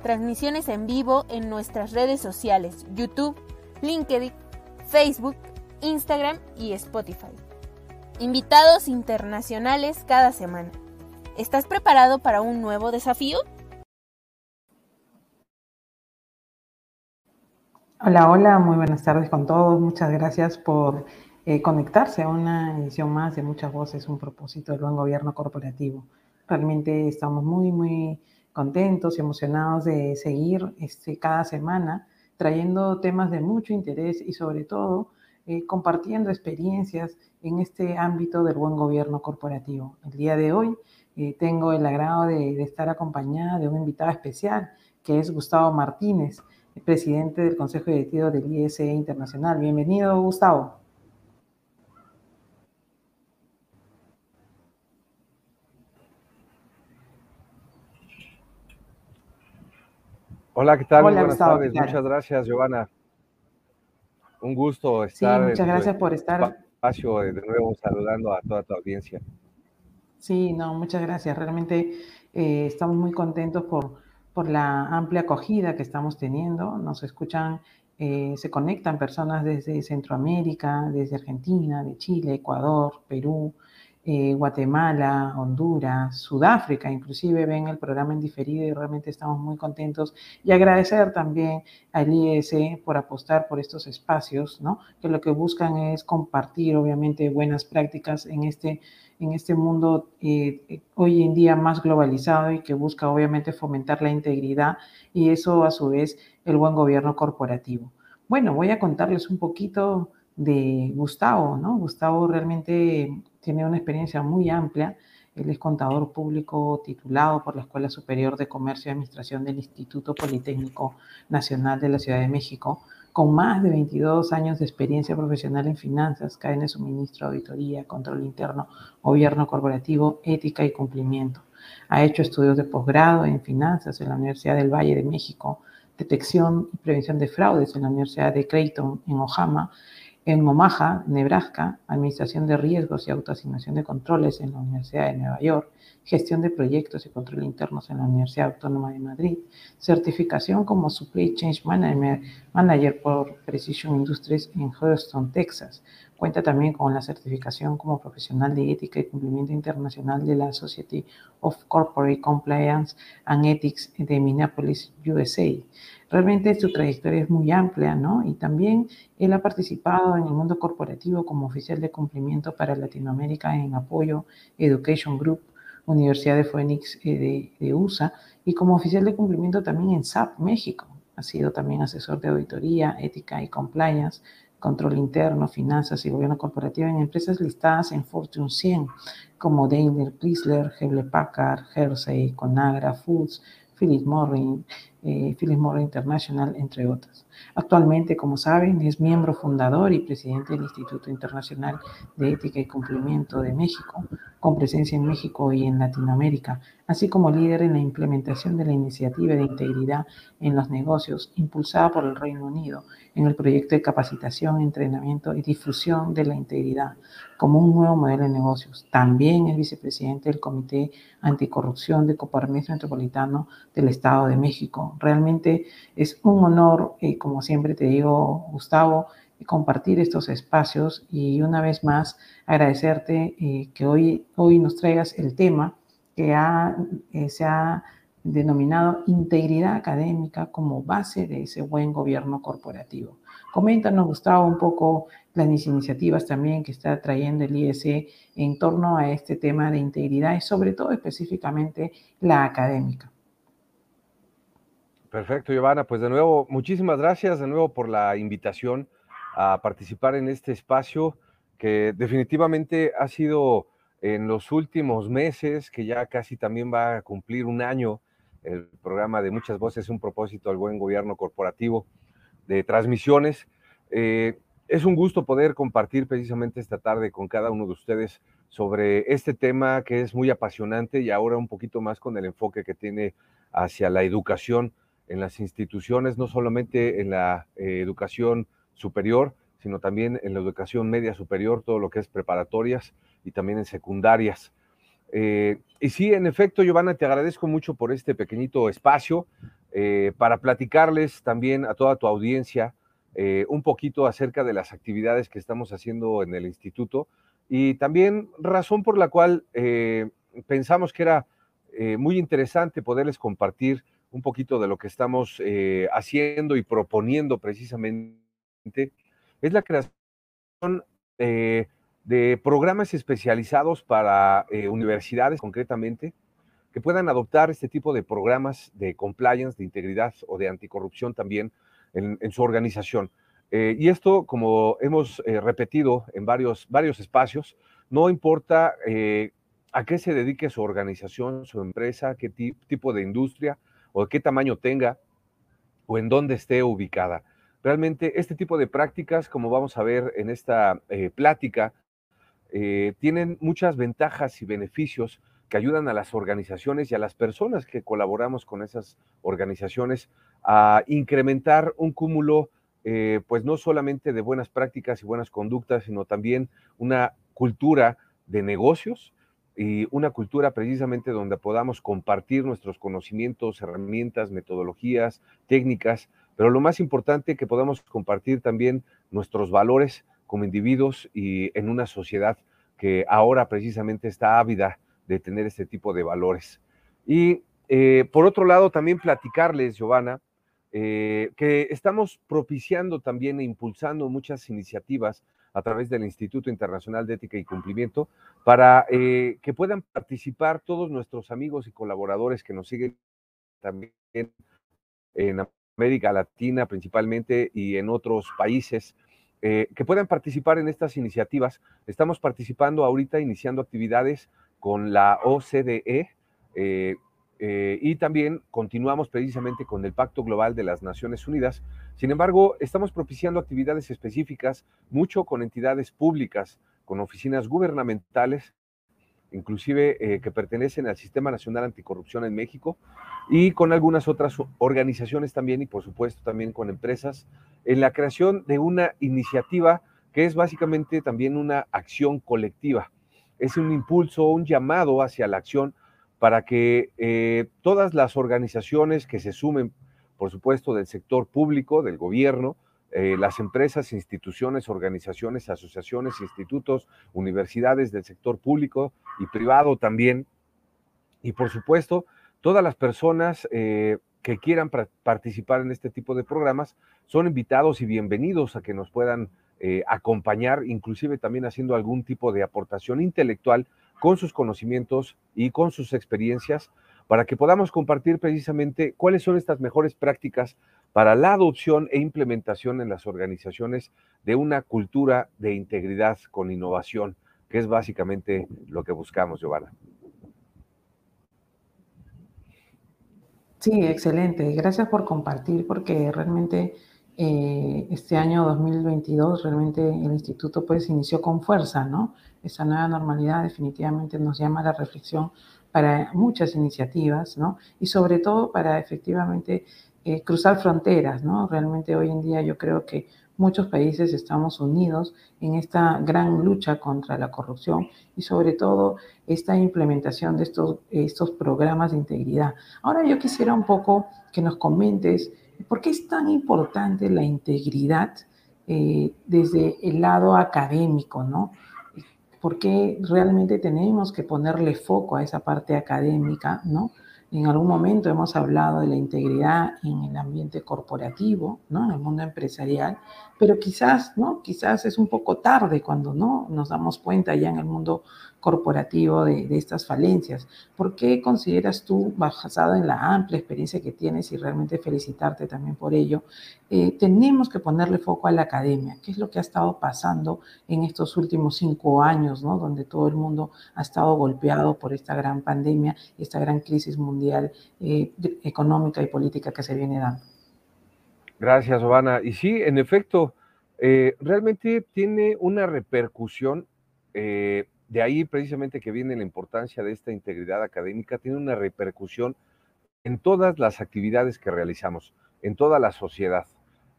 transmisiones en vivo en nuestras redes sociales, YouTube, LinkedIn, Facebook, Instagram y Spotify. Invitados internacionales cada semana. ¿Estás preparado para un nuevo desafío? Hola, hola, muy buenas tardes con todos. Muchas gracias por eh, conectarse a una edición más de Muchas Voces, un propósito del buen gobierno corporativo. Realmente estamos muy, muy contentos y emocionados de seguir este, cada semana trayendo temas de mucho interés y sobre todo eh, compartiendo experiencias en este ámbito del buen gobierno corporativo. El día de hoy eh, tengo el agrado de, estar acompañada de un invitado especial, que es Gustavo Martínez, presidente del Consejo Directivo del ISE Internacional. Bienvenido, Gustavo. Hola, ¿qué tal? Buenas tardes. Muchas gracias, Giovanna. Un gusto estar. Sí, muchas gracias por estar. Espacio de nuevo saludando a toda tu audiencia. Sí, no, muchas gracias. Realmente eh, estamos muy contentos por, por la amplia acogida que estamos teniendo. Nos escuchan, eh, se conectan personas desde Centroamérica, desde Argentina, de Chile, Ecuador, Perú, eh, Guatemala, Honduras, Sudáfrica, inclusive ven el programa en diferido y realmente estamos muy contentos. Y agradecer también al IES por apostar por estos espacios, ¿no? que lo que buscan es compartir, obviamente, buenas prácticas en este, en este mundo eh, hoy en día más globalizado y que busca, obviamente, fomentar la integridad y eso, a su vez, el buen gobierno corporativo. Bueno, voy a contarles un poquito de Gustavo, ¿no? Gustavo realmente tiene una experiencia muy amplia. Él es contador público titulado por la Escuela Superior de Comercio y Administración del Instituto Politécnico Nacional de la Ciudad de México, con más de 22 años de experiencia profesional en finanzas, cadena de suministro, auditoría, control interno, gobierno corporativo, ética y cumplimiento. Ha hecho estudios de posgrado en finanzas en la Universidad del Valle de México, detección y prevención de fraudes en la Universidad de Creighton en Ojama en Omaha, Nebraska, Administración de Riesgos y Autoasignación de Controles en la Universidad de Nueva York, Gestión de Proyectos y Control Internos en la Universidad Autónoma de Madrid, certificación como Supply Chain Manager por Precision Industries en Houston, Texas. Cuenta también con la certificación como profesional de ética y cumplimiento internacional de la Society of Corporate Compliance and Ethics de Minneapolis, USA. Realmente su trayectoria es muy amplia, ¿no? Y también él ha participado en el mundo corporativo como oficial de cumplimiento para Latinoamérica en Apoyo Education Group, Universidad de Phoenix eh, de, USA, y como oficial de cumplimiento también en SAP México. Ha sido también asesor de auditoría, ética y compliance, control interno, finanzas y gobierno corporativo en empresas listadas en Fortune 100 como Daimler, Chrysler, Hewlett Packard, Hersey, Conagra Foods, Philip Morris, eh, Philip Morris International, entre otras. Actualmente, como saben, es miembro fundador y presidente del Instituto Internacional de Ética y Cumplimiento de México, con presencia en México y en Latinoamérica, así como líder en la implementación de la iniciativa de integridad en los negocios impulsada por el Reino Unido en el proyecto de capacitación, entrenamiento y difusión de la integridad como un nuevo modelo de negocios. También es vicepresidente del Comité Anticorrupción de Coparmex Metropolitano del Estado de México. Realmente es un honor, eh, como siempre te digo, Gustavo, compartir estos espacios y una vez más agradecerte eh, que hoy, hoy nos traigas el tema que ha, eh, se ha denominado integridad académica como base de ese buen gobierno corporativo. Coméntanos, Gustavo, un poco las iniciativas también que está trayendo el IEC en torno a este tema de integridad y sobre todo específicamente la académica. Perfecto, Giovanna. Pues de nuevo, muchísimas gracias de nuevo por la invitación a participar en este espacio que definitivamente ha sido en los últimos meses, que ya casi también va a cumplir un año, el programa de Muchas Voces, un propósito al buen gobierno corporativo. de transmisiones. Eh, es un gusto poder compartir precisamente esta tarde con cada uno de ustedes sobre este tema que es muy apasionante y ahora un poquito más con el enfoque que tiene hacia la educación en las instituciones, no solamente en la eh, educación superior, sino también en la educación media superior, todo lo que es preparatorias y también en secundarias. Eh, y sí, en efecto, Giovanna, te agradezco mucho por este pequeñito espacio eh, para platicarles también a toda tu audiencia un poquito acerca de las actividades que estamos haciendo en el instituto y también razón por la cual pensamos que era muy interesante poderles compartir un poquito de lo que estamos eh, haciendo y proponiendo precisamente, es la creación eh, de programas especializados para eh, universidades concretamente, que puedan adoptar este tipo de programas de compliance, de integridad o de anticorrupción también en, su organización. y esto, como hemos repetido en varios, varios espacios, no importa a qué se dedique su organización, su empresa, qué tipo de industria, o qué tamaño tenga o en dónde esté ubicada. Realmente este tipo de prácticas, como vamos a ver en esta eh, plática, eh, tienen muchas ventajas y beneficios que ayudan a las organizaciones y a las personas que colaboramos con esas organizaciones a incrementar un cúmulo, eh, pues no solamente de buenas prácticas y buenas conductas, sino también una cultura de negocios y una cultura precisamente donde podamos compartir nuestros conocimientos, herramientas, metodologías, técnicas, pero lo más importante que podamos compartir también nuestros valores como individuos y en una sociedad que ahora precisamente está ávida de tener este tipo de valores. Y eh, por otro lado, también platicarles, Giovanna, eh, que estamos propiciando también e impulsando muchas iniciativas a través del Instituto Internacional de Ética y Cumplimiento para eh, que puedan participar todos nuestros amigos y colaboradores que nos siguen también en América Latina principalmente y en otros países. Eh, que puedan participar en estas iniciativas. Estamos participando ahorita, iniciando actividades con la OCDE, eh, eh, y también continuamos precisamente con el Pacto Global de las Naciones Unidas. Sin embargo, estamos propiciando actividades específicas, mucho con entidades públicas, con oficinas gubernamentales, inclusive eh, que pertenecen al Sistema Nacional Anticorrupción en México, y con algunas otras organizaciones también, y por supuesto también con empresas, en la creación de una iniciativa que es básicamente también una acción colectiva. Es un impulso, un llamado hacia la acción para que eh, todas las organizaciones que se sumen, por supuesto, del sector público, del gobierno, eh, las empresas, instituciones, organizaciones, asociaciones, institutos, universidades del sector público y privado también, y por supuesto, todas las personas eh, que quieran participar en este tipo de programas son invitados y bienvenidos a que nos puedan acompañar, inclusive también haciendo algún tipo de aportación intelectual con sus conocimientos y con sus experiencias para que podamos compartir precisamente cuáles son estas mejores prácticas para la adopción e implementación en las organizaciones de una cultura de integridad con innovación, que es básicamente lo que buscamos, Giovanna. Sí, excelente. Gracias por compartir, porque realmente eh, este año 2022 realmente el instituto pues inició con fuerza, ¿no? Esa nueva normalidad definitivamente nos llama a la reflexión para muchas iniciativas, ¿no? Y sobre todo para efectivamente eh, cruzar fronteras, ¿no? Realmente hoy en día yo creo que muchos países estamos unidos en esta gran lucha contra la corrupción y sobre todo esta implementación de estos, estos programas de integridad. Ahora yo quisiera un poco que nos comentes ¿Por qué es tan importante la integridad eh, desde el lado académico, no? ¿Por qué realmente tenemos que ponerle foco a esa parte académica, no? En algún momento hemos hablado de la integridad en el ambiente corporativo, ¿no? En el mundo empresarial, pero quizás, ¿no? Quizás es un poco tarde cuando, ¿no? Nos damos cuenta ya en el mundo corporativo de, estas falencias. ¿Por qué consideras tú, basado en la amplia experiencia que tienes y realmente felicitarte también por ello, eh, tenemos que ponerle foco a la academia? ¿Qué es lo que ha estado pasando en estos últimos cinco años, ¿no? donde todo el mundo ha estado golpeado por esta gran pandemia, esta gran crisis mundial eh, económica y política que se viene dando? Gracias, Giovanna. Y sí, en efecto, eh, realmente tiene una repercusión, eh, de ahí precisamente que viene la importancia de esta integridad académica, tiene una repercusión en todas las actividades que realizamos, en toda la sociedad,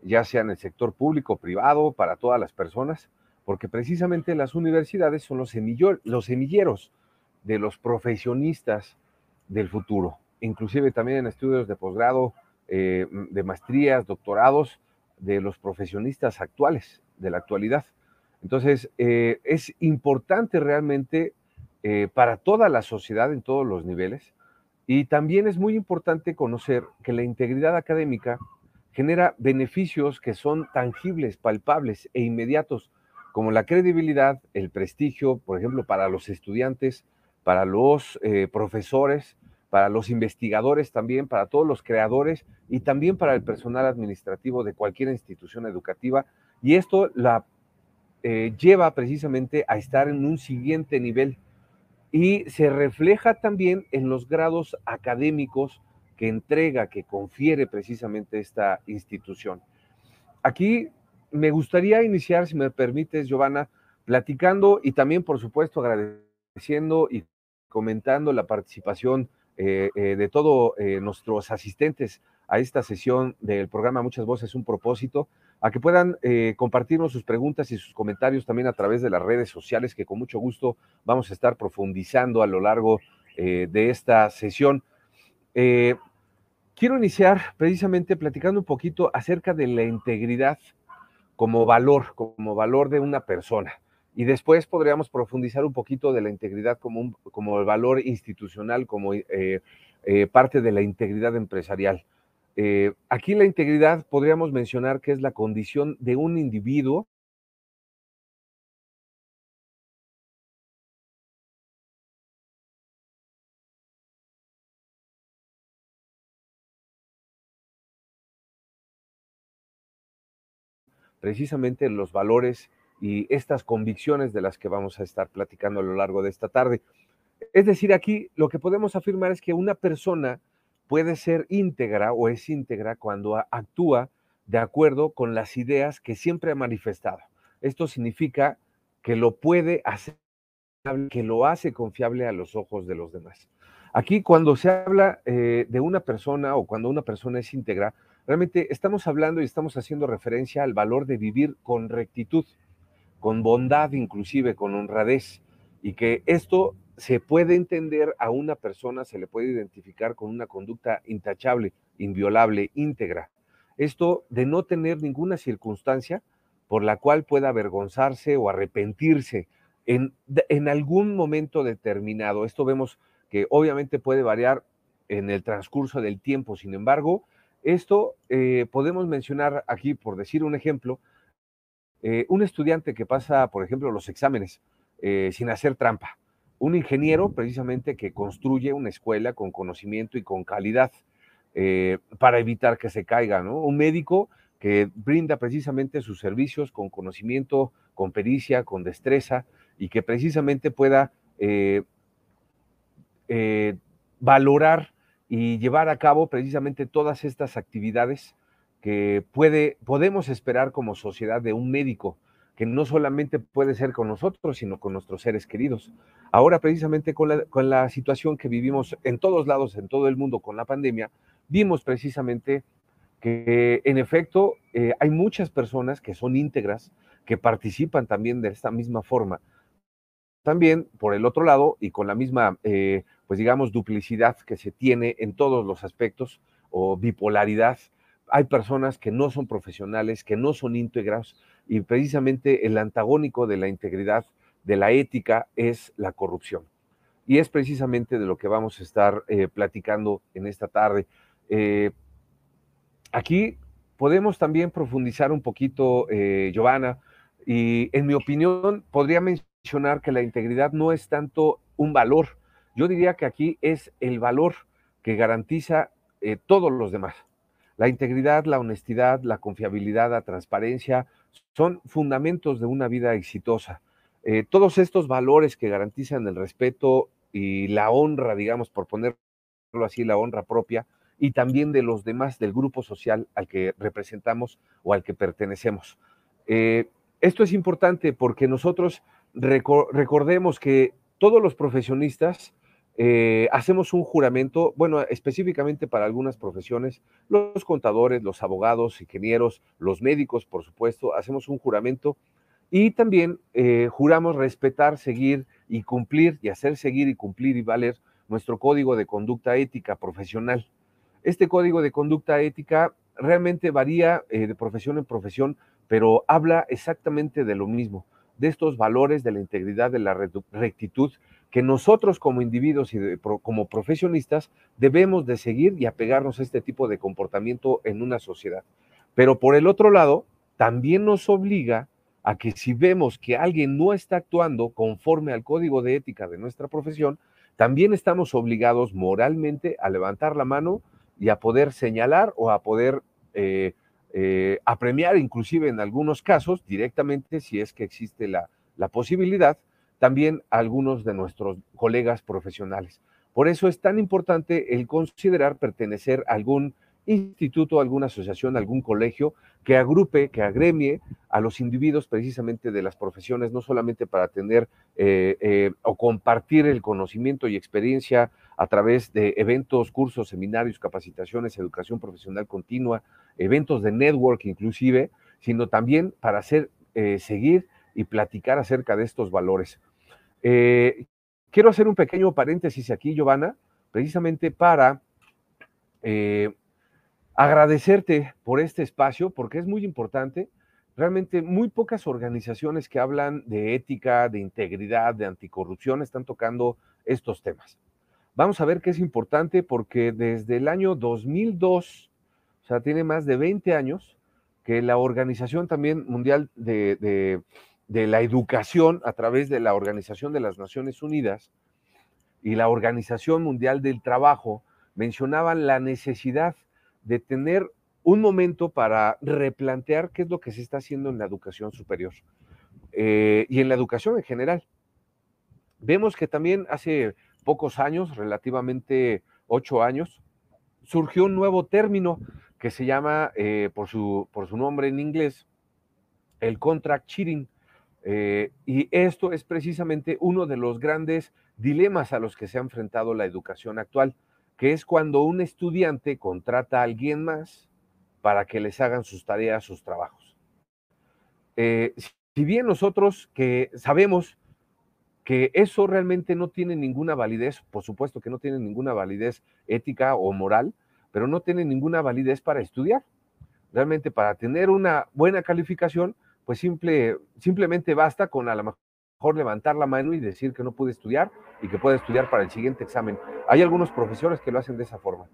ya sea en el sector público, privado, para todas las personas, porque precisamente las universidades son los, los semilleros de los profesionistas del futuro, inclusive también en estudios de posgrado, eh, de maestrías, doctorados, de los profesionistas actuales, de la actualidad. Entonces, eh, es importante realmente eh, para toda la sociedad en todos los niveles y también es muy importante conocer que la integridad académica genera beneficios que son tangibles, palpables e inmediatos, como la credibilidad, el prestigio, por ejemplo, para los estudiantes, para los eh, profesores, para los investigadores también, para todos los creadores y también para el personal administrativo de cualquier institución educativa. Y esto la eh, lleva precisamente a estar en un siguiente nivel y se refleja también en los grados académicos que entrega, que confiere precisamente esta institución. Aquí me gustaría iniciar, si me permites, Giovanna, platicando y también, por supuesto, agradeciendo y comentando la participación eh, eh, de todos nuestros asistentes a esta sesión del programa Muchas Voces, un propósito, a que puedan compartirnos sus preguntas y sus comentarios también a través de las redes sociales, que con mucho gusto vamos a estar profundizando a lo largo de esta sesión. quiero iniciar precisamente platicando un poquito acerca de la integridad como valor, como valor de una persona. Y después podríamos profundizar un poquito de la integridad como, como el valor institucional, como eh, eh, parte de la integridad empresarial. Eh, aquí la integridad podríamos mencionar que es la condición de un individuo precisamente los valores y estas convicciones de las que vamos a estar platicando a lo largo de esta tarde. Es decir, aquí lo que podemos afirmar es que una persona puede ser íntegra o es íntegra cuando actúa de acuerdo con las ideas que siempre ha manifestado. Esto significa que lo puede hacer, que lo hace confiable a los ojos de los demás. Aquí cuando se habla eh, de una persona o cuando una persona es íntegra, realmente estamos hablando y estamos haciendo referencia al valor de vivir con rectitud con bondad, inclusive con honradez, y que esto se puede entender a una persona, se le puede identificar con una conducta intachable, inviolable, íntegra. Esto de no tener ninguna circunstancia por la cual pueda avergonzarse o arrepentirse en, en algún momento determinado. Esto vemos que obviamente puede variar en el transcurso del tiempo, sin embargo, esto eh, podemos mencionar aquí, por decir un ejemplo, eh, un estudiante que pasa, por ejemplo, los exámenes eh, sin hacer trampa, un ingeniero precisamente que construye una escuela con conocimiento y con calidad eh, para evitar que se caiga, ¿no? Un médico que brinda precisamente sus servicios con conocimiento, con pericia, con destreza y que precisamente pueda valorar y llevar a cabo precisamente todas estas actividades que puede, podemos esperar como sociedad de un médico, que no solamente puede ser con nosotros, sino con nuestros seres queridos. Ahora, precisamente con la, con la situación que vivimos en todos lados, en todo el mundo con la pandemia, vimos precisamente que en efecto eh, hay muchas personas que son íntegras, que participan también de esta misma forma. También, por el otro lado, y con la misma, eh, pues digamos, duplicidad que se tiene en todos los aspectos, o bipolaridad, hay personas que no son profesionales, que no son íntegras y precisamente el antagónico de la integridad, de la ética, es la corrupción. Y es precisamente de lo que vamos a estar eh, platicando en esta tarde. Eh, aquí podemos también profundizar un poquito, eh, Giovanna, y en mi opinión podría mencionar que la integridad no es tanto un valor, yo diría que aquí es el valor que garantiza todos los demás. La integridad, la honestidad, la confiabilidad, la transparencia son fundamentos de una vida exitosa. Eh, todos estos valores que garantizan el respeto y la honra, digamos, por ponerlo así, la honra propia y también de los demás del grupo social al que representamos o al que pertenecemos. Eh, esto es importante porque nosotros recordemos que todos los profesionistas eh, hacemos un juramento, bueno, específicamente para algunas profesiones, los contadores, los abogados, ingenieros, los médicos, por supuesto, hacemos un juramento y también eh, juramos respetar, seguir y cumplir y hacer seguir y cumplir y valer nuestro código de conducta ética profesional. Este código de conducta ética realmente varía eh, de profesión en profesión, pero habla exactamente de lo mismo, de estos valores de la integridad, de la rectitud que nosotros como individuos y como profesionistas debemos de seguir y apegarnos a este tipo de comportamiento en una sociedad. Pero por el otro lado, también nos obliga a que si vemos que alguien no está actuando conforme al código de ética de nuestra profesión, también estamos obligados moralmente a levantar la mano y a poder señalar o a poder eh, eh, apremiar, inclusive en algunos casos, directamente, si es que existe la, la posibilidad, también a algunos de nuestros colegas profesionales. Por eso es tan importante el considerar pertenecer a algún instituto, alguna asociación, algún colegio que agrupe, que agremie a los individuos precisamente de las profesiones, no solamente para tener eh, eh, o compartir el conocimiento y experiencia a través de eventos, cursos, seminarios, capacitaciones, educación profesional continua, eventos de network inclusive, sino también para hacer, eh, seguir y platicar acerca de estos valores. Eh, quiero hacer un pequeño paréntesis aquí, Giovanna, precisamente para eh, agradecerte por este espacio, porque es muy importante. Realmente muy pocas organizaciones que hablan de ética, de integridad, de anticorrupción están tocando estos temas. Vamos a ver qué es importante porque desde el año 2002, o sea, tiene más de 20 años, que la Organización también Mundial de la educación a través de la Organización de las Naciones Unidas y la Organización Mundial del Trabajo mencionaban la necesidad de tener un momento para replantear qué es lo que se está haciendo en la educación superior eh, y en la educación en general. Vemos que también hace pocos años, relativamente ocho años, surgió un nuevo término que se llama, eh, por, su, por su nombre en inglés, el contract cheating, eh, y esto es precisamente uno de los grandes dilemas a los que se ha enfrentado la educación actual, que es cuando un estudiante contrata a alguien más para que les hagan sus tareas, sus trabajos. Eh, si bien nosotros que sabemos que eso realmente no tiene ninguna validez, por supuesto que no tiene ninguna validez ética o moral, pero no tiene ninguna validez para estudiar. Realmente para tener una buena calificación, pues simple, simplemente basta con a lo mejor levantar la mano y decir que no pude estudiar y que puede estudiar para el siguiente examen. Hay algunos profesores que lo hacen de esa forma.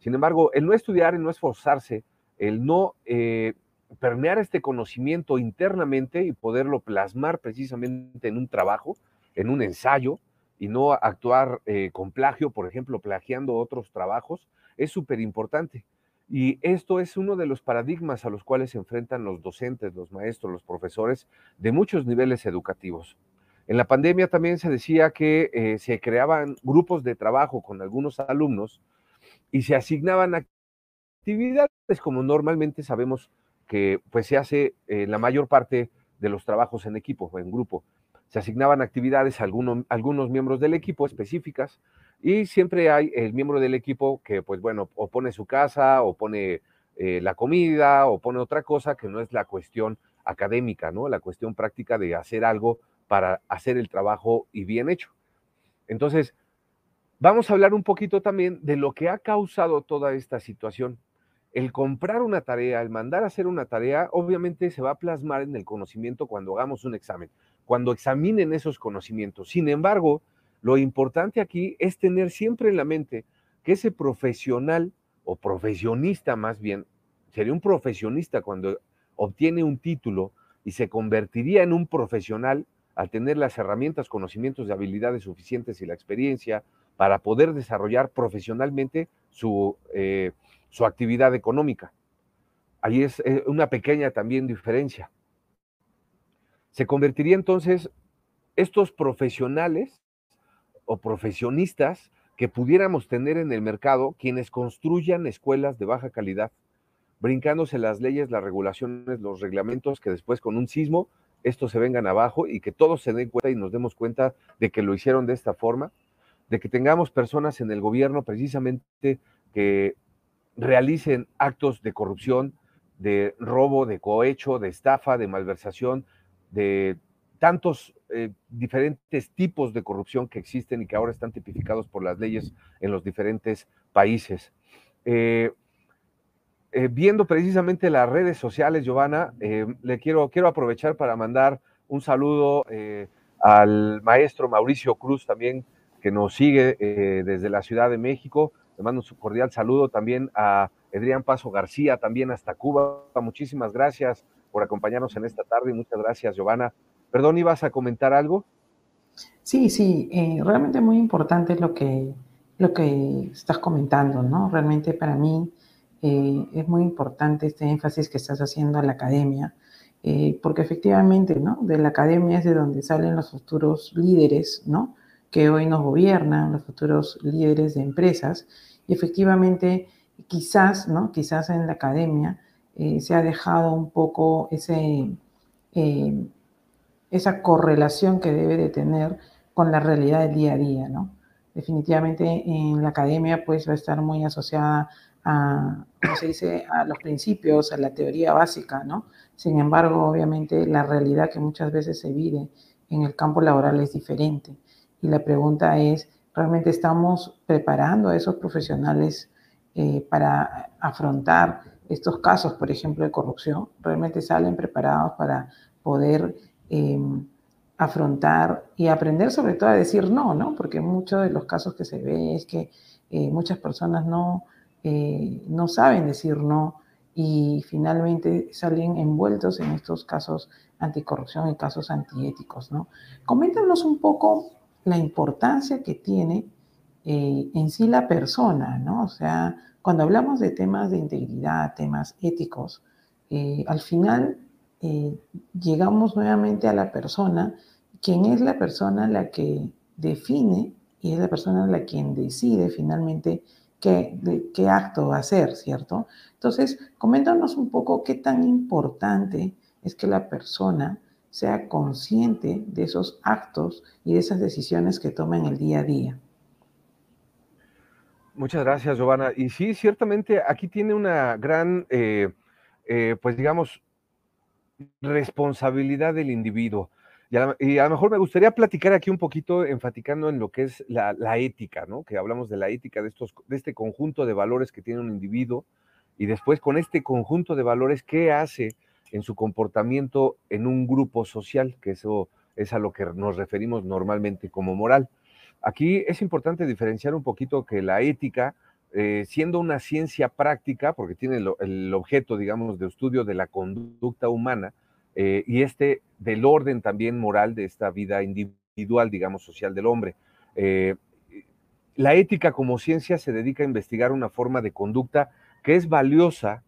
Sin embargo, el no estudiar, el no esforzarse, el no eh, permear este conocimiento internamente y poderlo plasmar precisamente en un trabajo, en un ensayo, y no actuar eh, con plagio, por ejemplo, plagiando otros trabajos, es súper importante. Y esto es uno de los paradigmas a los cuales se enfrentan los docentes, los maestros, los profesores de muchos niveles educativos. En la pandemia también se decía que eh, se creaban grupos de trabajo con algunos alumnos y se asignaban actividades como normalmente sabemos que pues se hace la mayor parte de los trabajos en equipo o en grupo. Se asignaban actividades a algunos miembros del equipo específicas y siempre hay el miembro del equipo que, pues bueno, o pone su casa, o pone eh, la comida, o pone otra cosa que no es la cuestión académica, ¿no? La cuestión práctica de hacer algo para hacer el trabajo y bien hecho. Entonces, vamos a hablar un poquito también de lo que ha causado toda esta situación. El comprar una tarea, el mandar a hacer una tarea, obviamente se va a plasmar en el conocimiento cuando hagamos un examen, cuando examinen esos conocimientos. Sin embargo, lo importante aquí es tener siempre en la mente que ese profesional o profesionista más bien, sería un profesionista cuando obtiene un título y se convertiría en un profesional al tener las herramientas, conocimientos y habilidades suficientes y la experiencia para poder desarrollar profesionalmente su, eh, su actividad económica. Ahí es eh, una pequeña también diferencia. Se convertiría entonces estos profesionales o profesionistas que pudiéramos tener en el mercado quienes construyan escuelas de baja calidad, brincándose las leyes, las regulaciones, los reglamentos, que después con un sismo estos se vengan abajo y que todos se den cuenta y nos demos cuenta de que lo hicieron de esta forma, de que tengamos personas en el gobierno precisamente que realicen actos de corrupción, de robo, de cohecho, de estafa, de malversación, de tantos eh, diferentes tipos de corrupción que existen y que ahora están tipificados por las leyes en los diferentes países. Eh, eh, viendo precisamente las redes sociales, Giovanna, le quiero, quiero aprovechar para mandar un saludo al maestro Mauricio Cruz también, que nos sigue desde la Ciudad de México. Le mando un cordial saludo también a Adrián Paso García, también hasta Cuba. Muchísimas gracias por acompañarnos en esta tarde y muchas gracias, Giovanna. Perdón, ¿ibas a comentar algo? Sí, sí, eh, realmente muy importante lo que, lo que estás comentando, ¿no? Realmente para mí eh, es muy importante este énfasis que estás haciendo a la academia, eh, porque efectivamente, ¿no? De la academia es de donde salen los futuros líderes, ¿no? Que hoy nos gobiernan, los futuros líderes de empresas, y efectivamente quizás, ¿no? Quizás en la academia se ha dejado un poco ese esa correlación que debe de tener con la realidad del día a día, ¿no? Definitivamente en la academia pues va a estar muy asociada a, como se dice, a los principios, a la teoría básica, ¿no? Sin embargo, obviamente la realidad que muchas veces se vive en el campo laboral es diferente. Y la pregunta es, ¿realmente estamos preparando a esos profesionales eh, para afrontar estos casos, por ejemplo, de corrupción? ¿Realmente salen preparados para poder Em, afrontar y aprender sobre todo a decir no, ¿no? Porque muchos de los casos que se ve es que eh, muchas personas no, eh, no saben decir no y finalmente salen envueltos en estos casos anticorrupción y casos antiéticos, ¿no? Coméntanos un poco la importancia que tiene eh, en sí la persona, ¿no? O sea, cuando hablamos de temas de integridad, temas éticos, al final eh, llegamos nuevamente a la persona, quien es la persona la que define y es la persona la quien decide finalmente qué, acto hacer, ¿cierto? Entonces, coméntanos un poco qué tan importante es que la persona sea consciente de esos actos y de esas decisiones que toma en el día a día. Muchas gracias, Giovanna. Y sí, ciertamente aquí tiene una gran, eh, eh, pues digamos, responsabilidad del individuo. Y a, lo mejor me gustaría platicar aquí un poquito, enfaticando en lo que es la, ética, ¿no? Que hablamos de la ética, de, estos, de este conjunto de valores que tiene un individuo, y después con este conjunto de valores, ¿qué hace en su comportamiento en un grupo social? Que eso es a lo que nos referimos normalmente como moral. Aquí es importante diferenciar un poquito que la ética, eh, siendo una ciencia práctica, porque tiene el, objeto, digamos, de estudio de la conducta humana, eh, y este del orden también moral de esta vida individual, digamos, social del hombre. Eh, la ética como ciencia se dedica a investigar una forma de conducta que es valiosa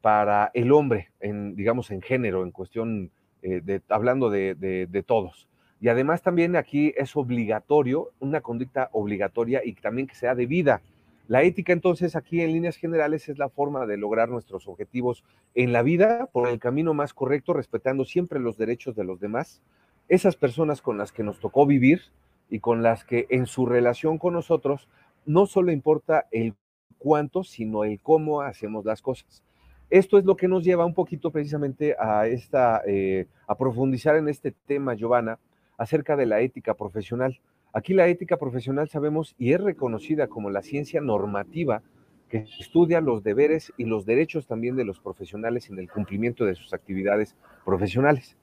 para el hombre, en, digamos, en género, en cuestión, de, hablando de, de todos. Y además también aquí es obligatorio, una conducta obligatoria y también que sea debida. La ética entonces aquí en líneas generales es la forma de lograr nuestros objetivos en la vida por el camino más correcto, respetando siempre los derechos de los demás, esas personas con las que nos tocó vivir y con las que en su relación con nosotros no solo importa el cuánto, sino el cómo hacemos las cosas. Esto es lo que nos lleva un poquito precisamente a esta, eh, a profundizar en este tema, Giovanna, acerca de la ética profesional. Aquí la ética profesional sabemos y es reconocida como la ciencia normativa que estudia los deberes y los derechos también de los profesionales en el cumplimiento de sus actividades profesionales.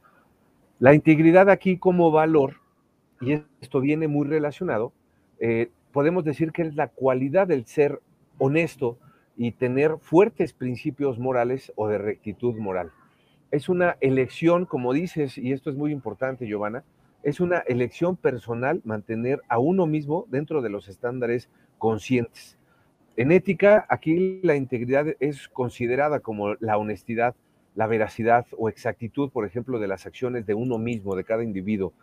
La integridad aquí como valor, y esto viene muy relacionado, eh, podemos decir que es la cualidad del ser honesto y tener fuertes principios morales o de rectitud moral. Es una elección, como dices, y esto es muy importante, Giovanna, es una elección personal mantener a uno mismo dentro de los estándares conscientes. En ética, aquí la integridad es considerada como la honestidad, la veracidad o exactitud, por ejemplo, de las acciones de uno mismo, de cada individuo.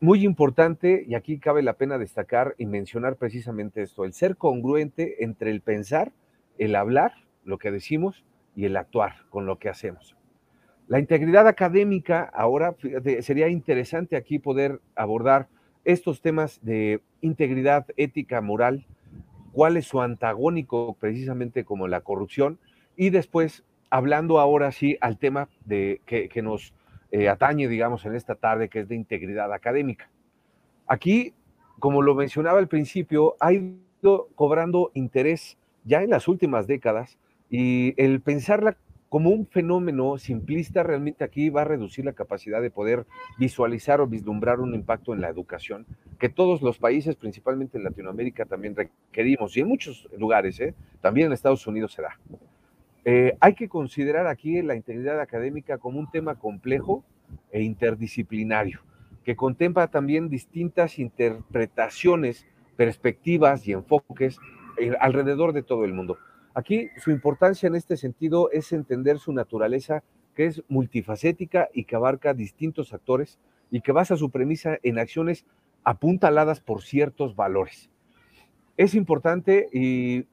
muy importante, y aquí cabe la pena destacar y mencionar precisamente esto, el ser congruente entre el pensar, el hablar, lo que decimos, y el actuar con lo que hacemos. La integridad académica, ahora sería interesante aquí poder abordar estos temas de integridad ética, moral, cuál es su antagónico precisamente como la corrupción, y después hablando ahora sí al tema de, que, nos eh, atañe, digamos, en esta tarde, que es de integridad académica. Aquí, como lo mencionaba al principio, ha ido cobrando interés ya en las últimas décadas y el pensarla como un fenómeno simplista realmente aquí va a reducir la capacidad de poder visualizar o vislumbrar un impacto en la educación que todos los países, principalmente en Latinoamérica, también requerimos y en muchos lugares, ¿eh? también en Estados Unidos se da. Eh, hay que considerar aquí la integridad académica como un tema complejo e interdisciplinario, que contempla también distintas interpretaciones, perspectivas y enfoques eh, alrededor de todo el mundo. Aquí su importancia en este sentido es entender su naturaleza, que es multifacética y que abarca distintos actores y que basa su premisa en acciones apuntaladas por ciertos valores. Es importante y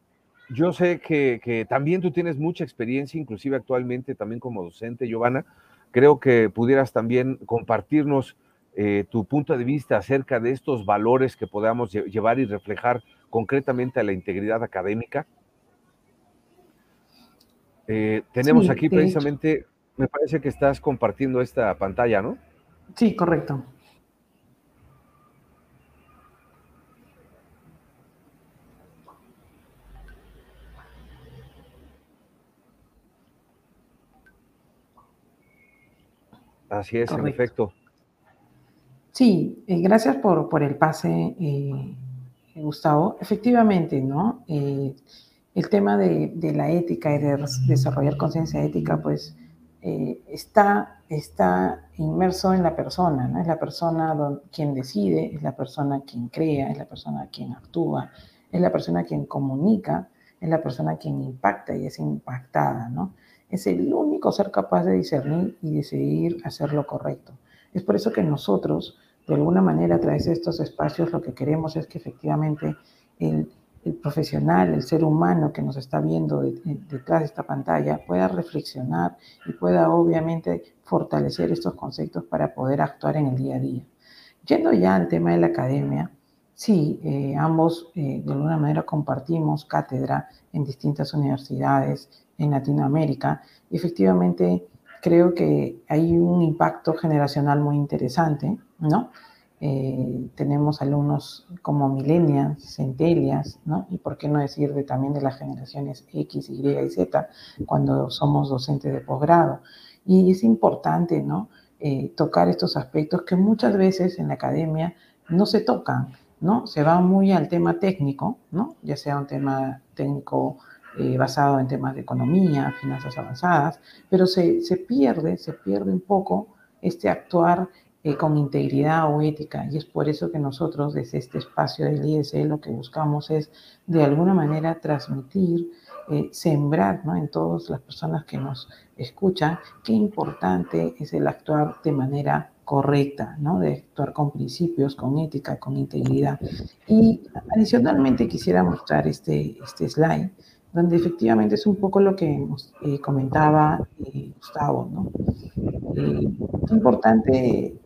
yo sé que, también tú tienes mucha experiencia, inclusive actualmente también como docente, Giovanna. Creo que pudieras también compartirnos eh, tu punto de vista acerca de estos valores que podamos llevar y reflejar concretamente a la integridad académica. Eh, tenemos aquí precisamente, me parece que estás compartiendo esta pantalla, ¿no? Sí, correcto. Así es, en efecto. Sí, eh, gracias por, por, el pase, eh, Gustavo. Efectivamente, ¿no? Eh, el tema de, de, la ética y de desarrollar conciencia ética, pues está, está inmerso en la persona, ¿no? Es la persona quien decide, es la persona quien crea, es la persona quien actúa, es la persona quien comunica, es la persona quien impacta y es impactada, ¿no? es el único ser capaz de discernir y decidir hacer lo correcto. Es por eso que nosotros, de alguna manera, a través de estos espacios, lo que queremos es que efectivamente el, profesional, el ser humano que nos está viendo detrás de esta pantalla, pueda reflexionar y pueda obviamente fortalecer estos conceptos para poder actuar en el día a día. Yendo ya al tema de la academia, sí, eh, ambos eh, de alguna manera compartimos cátedra en distintas universidades en Latinoamérica. efectivamente, creo que hay un impacto generacional muy interesante, ¿no? Eh, tenemos alumnos como millennials, centelias, ¿no? Y por qué no decir de, también de las generaciones X, Y y Z cuando somos docentes de posgrado. Y es importante, ¿no? Eh, tocar estos aspectos que muchas veces en la academia no se tocan, ¿no? Se va muy al tema técnico, ¿no? Ya sea un tema técnico eh, basado en temas de economía, finanzas avanzadas, pero se, se pierde, se pierde un poco este actuar eh, con integridad o ética. Y es por eso que nosotros desde este espacio del ISE lo que buscamos es de alguna manera transmitir, eh, sembrar ¿no? en todas las personas que nos escuchan qué importante es el actuar de manera correcta, ¿no? de actuar con principios, con ética, con integridad. Y adicionalmente quisiera mostrar este, este slide donde efectivamente es un poco lo que eh, comentaba eh, Gustavo, ¿no? Eh, es importante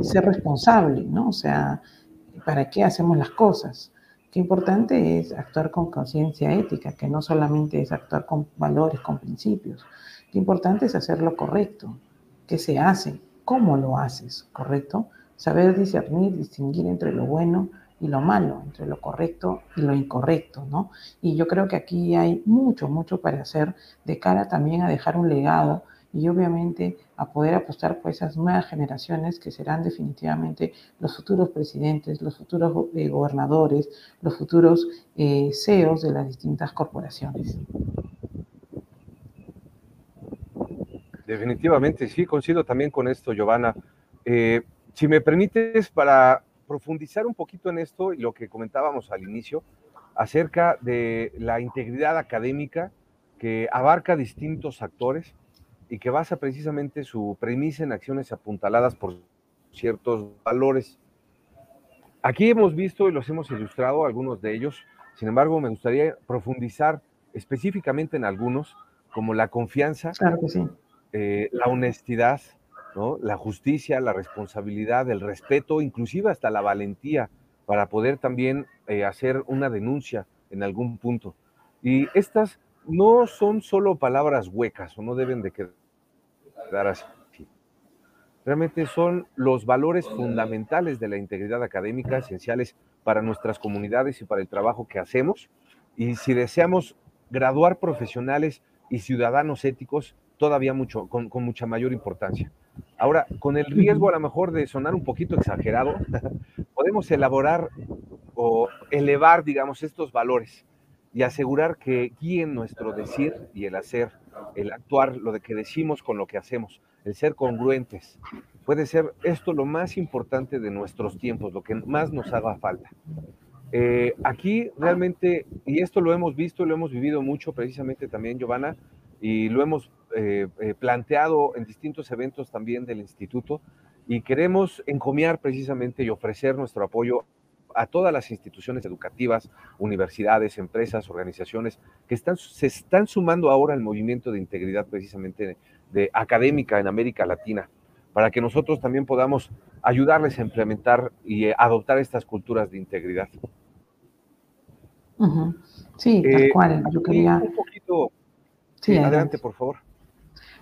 ser responsable, ¿no? O sea, ¿para qué hacemos las cosas? Qué importante es actuar con conciencia ética, que no solamente es actuar con valores, con principios. Qué importante es hacer lo correcto. ¿Qué se hace? ¿Cómo lo haces? ¿Correcto? Saber discernir, distinguir entre lo bueno y lo malo, entre lo correcto y lo incorrecto, ¿no? Y yo creo que aquí hay mucho, mucho para hacer de cara también a dejar un legado y obviamente a poder apostar por esas nuevas generaciones que serán definitivamente los futuros presidentes, los futuros eh, gobernadores, los futuros eh, CEOs de las distintas corporaciones. Definitivamente, sí, coincido también con esto, Giovanna. Eh, si me permites, para profundizar un poquito en esto y lo que comentábamos al inicio acerca de la integridad académica que abarca distintos actores y que basa precisamente su premisa en acciones apuntaladas por ciertos valores. Aquí hemos visto y los hemos ilustrado algunos de ellos, sin embargo me gustaría profundizar específicamente en algunos, como la confianza, eh, la honestidad, la justicia, la responsabilidad, el respeto, inclusive hasta la valentía para poder también eh, hacer una denuncia en algún punto. Y estas no son solo palabras huecas o no deben de quedar así. Realmente son los valores fundamentales de la integridad académica, esenciales para nuestras comunidades y para el trabajo que hacemos. Y si deseamos graduar profesionales y ciudadanos éticos, todavía mucho, con, con mucha mayor importancia. Ahora, con el riesgo a lo mejor de sonar un poquito exagerado, podemos elaborar o elevar, digamos, estos valores y asegurar que guíen nuestro decir y el hacer, el actuar, lo de que decimos con lo que hacemos, el ser congruentes. Puede ser esto lo más importante de nuestros tiempos, lo que más nos haga falta. Eh, aquí realmente, y esto lo hemos visto, lo hemos vivido mucho precisamente también, Giovanna, y lo hemos eh, eh, planteado en distintos eventos también del instituto, y queremos encomiar precisamente y ofrecer nuestro apoyo a todas las instituciones educativas, universidades, empresas, organizaciones que están, se están sumando ahora al movimiento de integridad precisamente de, académica en América Latina, para que nosotros también podamos ayudarles a implementar y eh, adoptar estas culturas de integridad. Sí, tal eh, cual. Yo quería... Un poquito... Sí, adelante, por favor.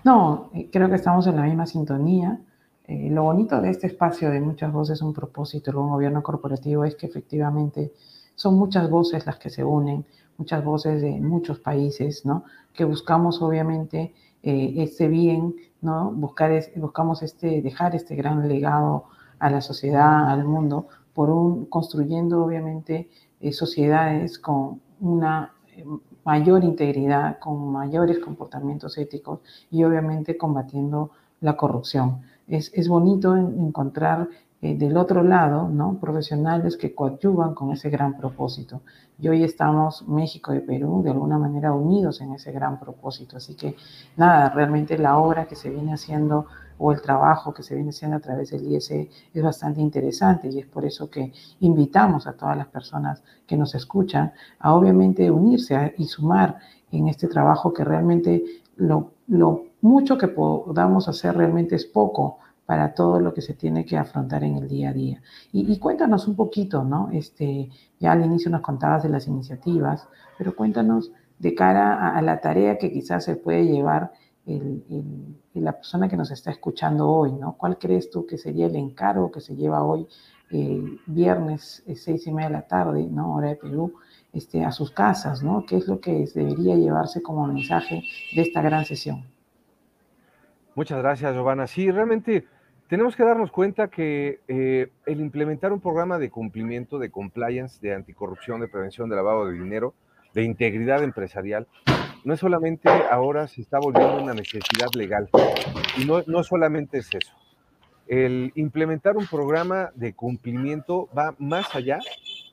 No, eh, creo que estamos en la misma sintonía. Eh, lo bonito de este espacio de muchas voces, un propósito, un gobierno corporativo, es que efectivamente son muchas voces las que se unen, muchas voces de muchos países, ¿no? Que buscamos obviamente eh, este bien, ¿no? Buscar buscamos este, dejar este gran legado a la sociedad, al mundo, por un, construyendo obviamente eh, sociedades con una mayor integridad, con mayores comportamientos éticos y obviamente combatiendo la corrupción es, bonito encontrar eh, del otro lado, ¿no? Profesionales que coadyuvan con ese gran propósito. Y hoy estamos, México y Perú, de alguna manera unidos en ese gran propósito. Así que nada, realmente la obra que se viene haciendo o el trabajo que se viene haciendo a través del ISE es bastante interesante y es por eso que invitamos a todas las personas que nos escuchan a obviamente unirse y sumar en este trabajo que realmente lo, lo mucho que podamos hacer realmente es poco para todo lo que se tiene que afrontar en el día a día. Y, cuéntanos un poquito, ¿no? Este, ya al inicio nos contabas de las iniciativas, pero cuéntanos de cara a, la tarea que quizás se puede llevar la persona que nos está escuchando hoy, ¿no? ¿Cuál crees tú que sería el encargo que se lleva hoy, eh, viernes, eh, seis y media de la tarde, ¿no? Hora de Perú, este, a sus casas, ¿no? ¿Qué es lo que debería llevarse como mensaje de esta gran sesión? Muchas gracias, Giovanna. Sí, realmente tenemos que darnos cuenta que eh, el implementar un programa de cumplimiento, de compliance, de anticorrupción, de prevención de lavado de dinero, de integridad empresarial, no es solamente ahora se está volviendo una necesidad legal. Y no, no solamente es eso. El implementar un programa de cumplimiento va más allá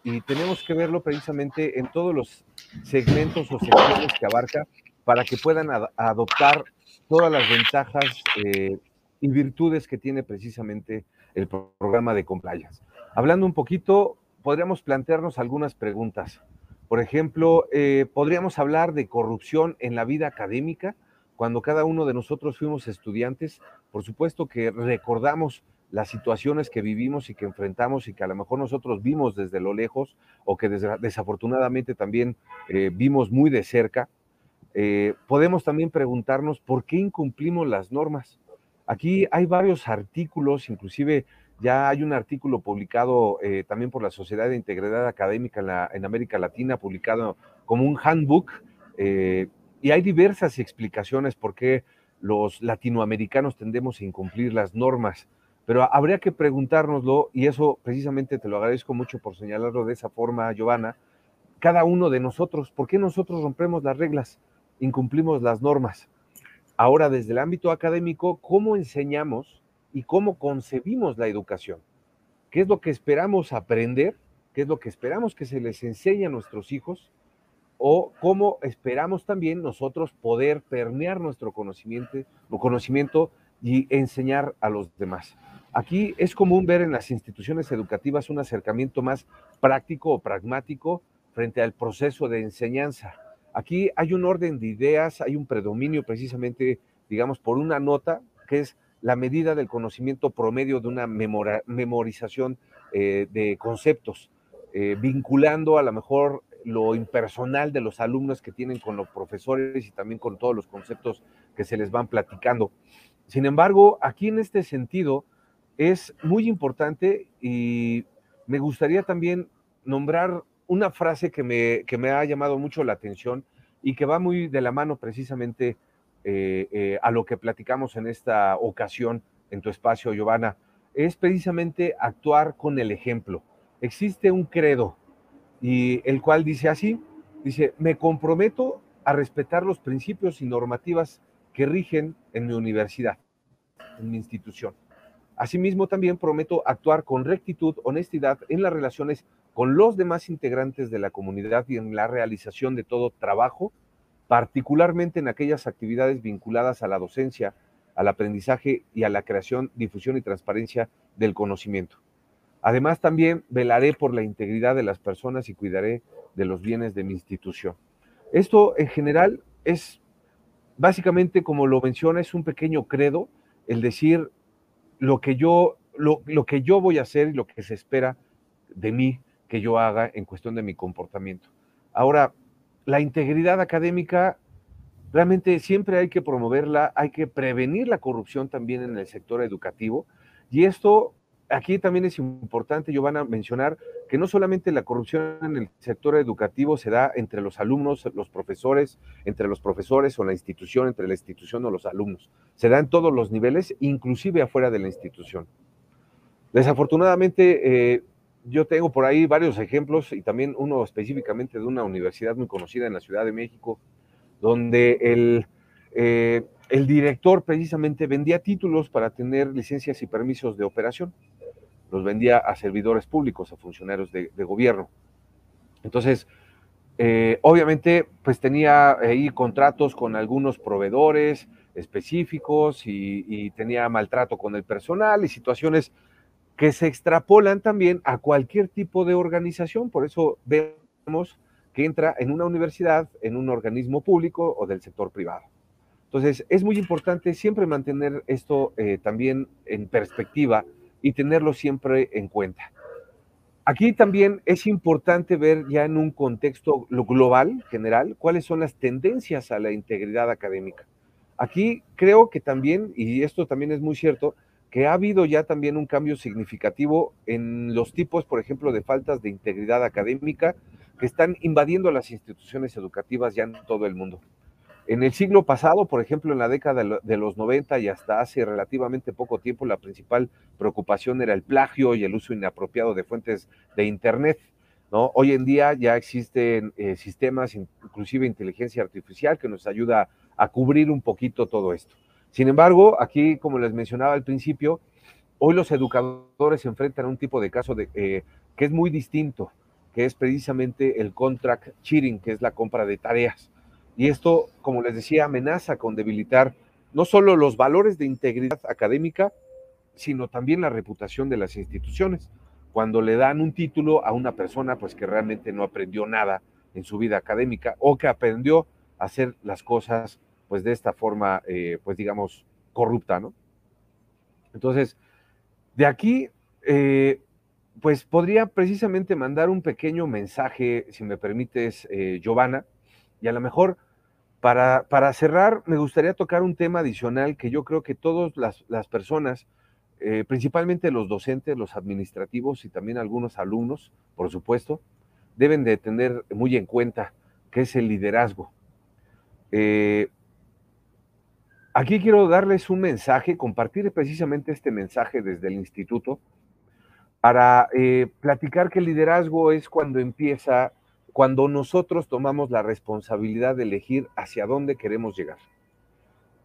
y tenemos que verlo precisamente en todos los segmentos o sectores que abarca para que puedan adoptar todas las ventajas eh, y virtudes que tiene precisamente el programa de compliance. Hablando un poquito, podríamos plantearnos algunas preguntas. Por ejemplo, eh, podríamos hablar de corrupción en la vida académica. Cuando cada uno de nosotros fuimos estudiantes, por supuesto que recordamos las situaciones que vivimos y que enfrentamos y que a lo mejor nosotros vimos desde lo lejos o que desafortunadamente también eh, vimos muy de cerca. Eh, podemos también preguntarnos por qué incumplimos las normas. Aquí hay varios artículos, inclusive ya hay un artículo publicado eh, también por la Sociedad de Integridad Académica en, América Latina, publicado como un handbook, eh, y hay diversas explicaciones por qué los latinoamericanos tendemos a incumplir las normas. Pero habría que preguntárnoslo, y eso precisamente te lo agradezco mucho por señalarlo de esa forma, Giovanna, cada uno de nosotros, ¿por qué nosotros rompemos las reglas? incumplimos las normas. Ahora, desde el ámbito académico, ¿cómo enseñamos y cómo concebimos la educación? ¿Qué es lo que esperamos aprender? ¿Qué es lo que esperamos que se les enseñe a nuestros hijos? ¿O cómo esperamos también nosotros poder permear nuestro conocimiento, conocimiento y enseñar a los demás? Aquí es común ver en las instituciones educativas un acercamiento más práctico o pragmático frente al proceso de enseñanza. Aquí hay un orden de ideas, hay un predominio precisamente, digamos, por una nota, que es la medida del conocimiento promedio de una memorización eh, de conceptos, eh, vinculando a lo mejor lo impersonal de los alumnos que tienen con los profesores y también con todos los conceptos que se les van platicando. Sin embargo, aquí en este sentido es muy importante y me gustaría también nombrar una frase que me, que me ha llamado mucho la atención y que va muy de la mano precisamente eh, eh, a lo que platicamos en esta ocasión en tu espacio, Giovanna, es precisamente actuar con el ejemplo. Existe un credo y el cual dice así, dice, me comprometo a respetar los principios y normativas que rigen en mi universidad, en mi institución. Asimismo, también prometo actuar con rectitud, honestidad en las relaciones con los demás integrantes de la comunidad y en la realización de todo trabajo, particularmente en aquellas actividades vinculadas a la docencia, al aprendizaje y a la creación, difusión y transparencia del conocimiento. Además, también velaré por la integridad de las personas y cuidaré de los bienes de mi institución. Esto en general es básicamente, como lo menciona, es un pequeño credo, el decir lo que yo, lo, que yo voy a hacer y lo que se espera de mí que yo haga en cuestión de mi comportamiento. Ahora, la integridad académica realmente siempre hay que promoverla, hay que prevenir la corrupción también en el sector educativo. Y esto aquí también es importante, Giovanna, mencionar que no solamente la corrupción en el sector educativo se da entre los alumnos, los profesores, entre los profesores o la institución, entre la institución o los alumnos. Se da en todos los niveles, inclusive afuera de la institución. Desafortunadamente, eh, yo tengo por ahí varios ejemplos y también uno específicamente de una universidad muy conocida en la Ciudad de México, donde el, eh, el director precisamente vendía títulos para tener licencias y permisos de operación los vendía a servidores públicos, a funcionarios de, gobierno. Entonces, eh, obviamente, pues tenía ahí contratos con algunos proveedores específicos y, tenía maltrato con el personal y situaciones que se extrapolan también a cualquier tipo de organización. Por eso vemos que entra en una universidad, en un organismo público o del sector privado. Entonces, es muy importante siempre mantener esto eh, también en perspectiva y tenerlo siempre en cuenta. Aquí también es importante ver ya en un contexto global, general, cuáles son las tendencias a la integridad académica. Aquí creo que también, y esto también es muy cierto, que ha habido ya también un cambio significativo en los tipos, por ejemplo, de faltas de integridad académica que están invadiendo las instituciones educativas ya en todo el mundo. En el siglo pasado, por ejemplo, en la década de los 90 y hasta hace relativamente poco tiempo, la principal preocupación era el plagio y el uso inapropiado de fuentes de Internet. Hoy en día ya existen eh, sistemas, inclusive inteligencia artificial, que nos ayuda a cubrir un poquito todo esto. Sin embargo, aquí, como les mencionaba al principio, hoy los educadores se enfrentan a un tipo de caso eh, que es muy distinto, que es precisamente el contract cheating, que es la compra de tareas. Y esto, como les decía, amenaza con debilitar no solo los valores de integridad académica, sino también la reputación de las instituciones. Cuando le dan un título a una persona pues que realmente no aprendió nada en su vida académica o que aprendió a hacer las cosas pues de esta forma, eh, pues digamos, corrupta, ¿no? Entonces, de aquí, eh, pues podría precisamente mandar un pequeño mensaje, si me permites, eh, Giovanna, y a lo mejor para, cerrar, me gustaría tocar un tema adicional que yo creo que todas las, personas, principalmente los docentes, los administrativos y también algunos alumnos, por supuesto, deben de tener muy en cuenta, que es el liderazgo. Aquí quiero darles un mensaje, compartir precisamente este mensaje desde el instituto, para eh, platicar que el liderazgo es cuando empieza cuando nosotros tomamos la responsabilidad de elegir hacia dónde queremos llegar.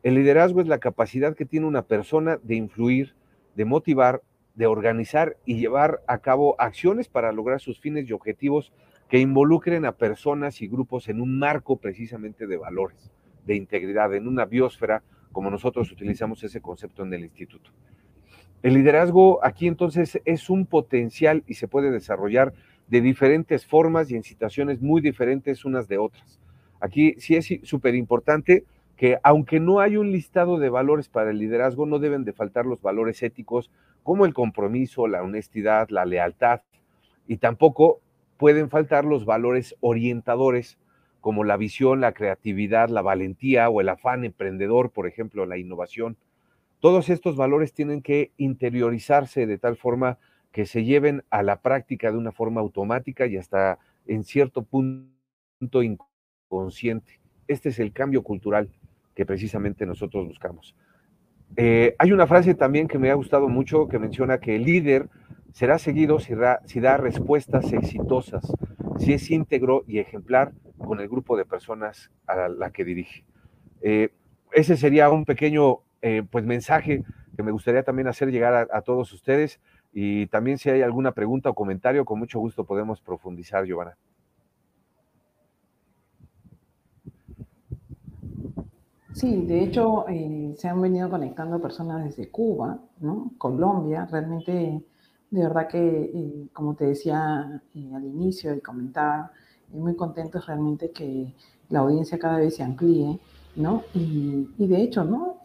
El liderazgo es la capacidad que tiene una persona de influir, de motivar, de organizar y llevar a cabo acciones para lograr sus fines y objetivos que involucren a personas y grupos en un marco precisamente de valores, de integridad, en una biosfera, como nosotros utilizamos ese concepto en el instituto. El liderazgo aquí entonces es un potencial y se puede desarrollar de diferentes formas y en situaciones muy diferentes unas de otras. Aquí sí es súper importante que aunque no hay un listado de valores para el liderazgo, no deben de faltar los valores éticos como el compromiso, la honestidad, la lealtad, y tampoco pueden faltar los valores orientadores como la visión, la creatividad, la valentía o el afán emprendedor, por ejemplo, la innovación. Todos estos valores tienen que interiorizarse de tal forma que se lleven a la práctica de una forma automática y hasta en cierto punto inconsciente. Este es el cambio cultural que precisamente nosotros buscamos. Eh, hay una frase también que me ha gustado mucho que menciona que el líder será seguido si, da respuestas exitosas, si es íntegro y ejemplar con el grupo de personas a la, que dirige. Eh, ese sería un pequeño eh, pues, mensaje que me gustaría también hacer llegar a, todos ustedes y también si hay alguna pregunta o comentario, con mucho gusto podemos profundizar, Giovanna. Sí, de hecho eh, se han venido conectando personas desde Cuba. Colombia, realmente de verdad que, como te decía al inicio y comentaba, muy contentos realmente que la audiencia cada vez se amplíe, ¿no? Y, de hecho, ¿no?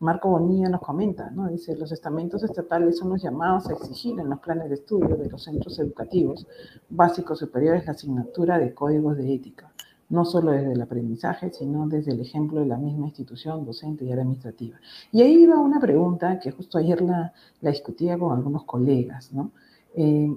Marco Bonilla nos comenta, ¿no? Dice, los estamentos estatales son los llamados a exigir en los planes de estudio de los centros educativos básicos superiores la asignatura de códigos de ética no solo desde el aprendizaje, sino desde el ejemplo de la misma institución docente y administrativa. Y ahí iba una pregunta que justo ayer la, discutía con algunos colegas, ¿no? Eh,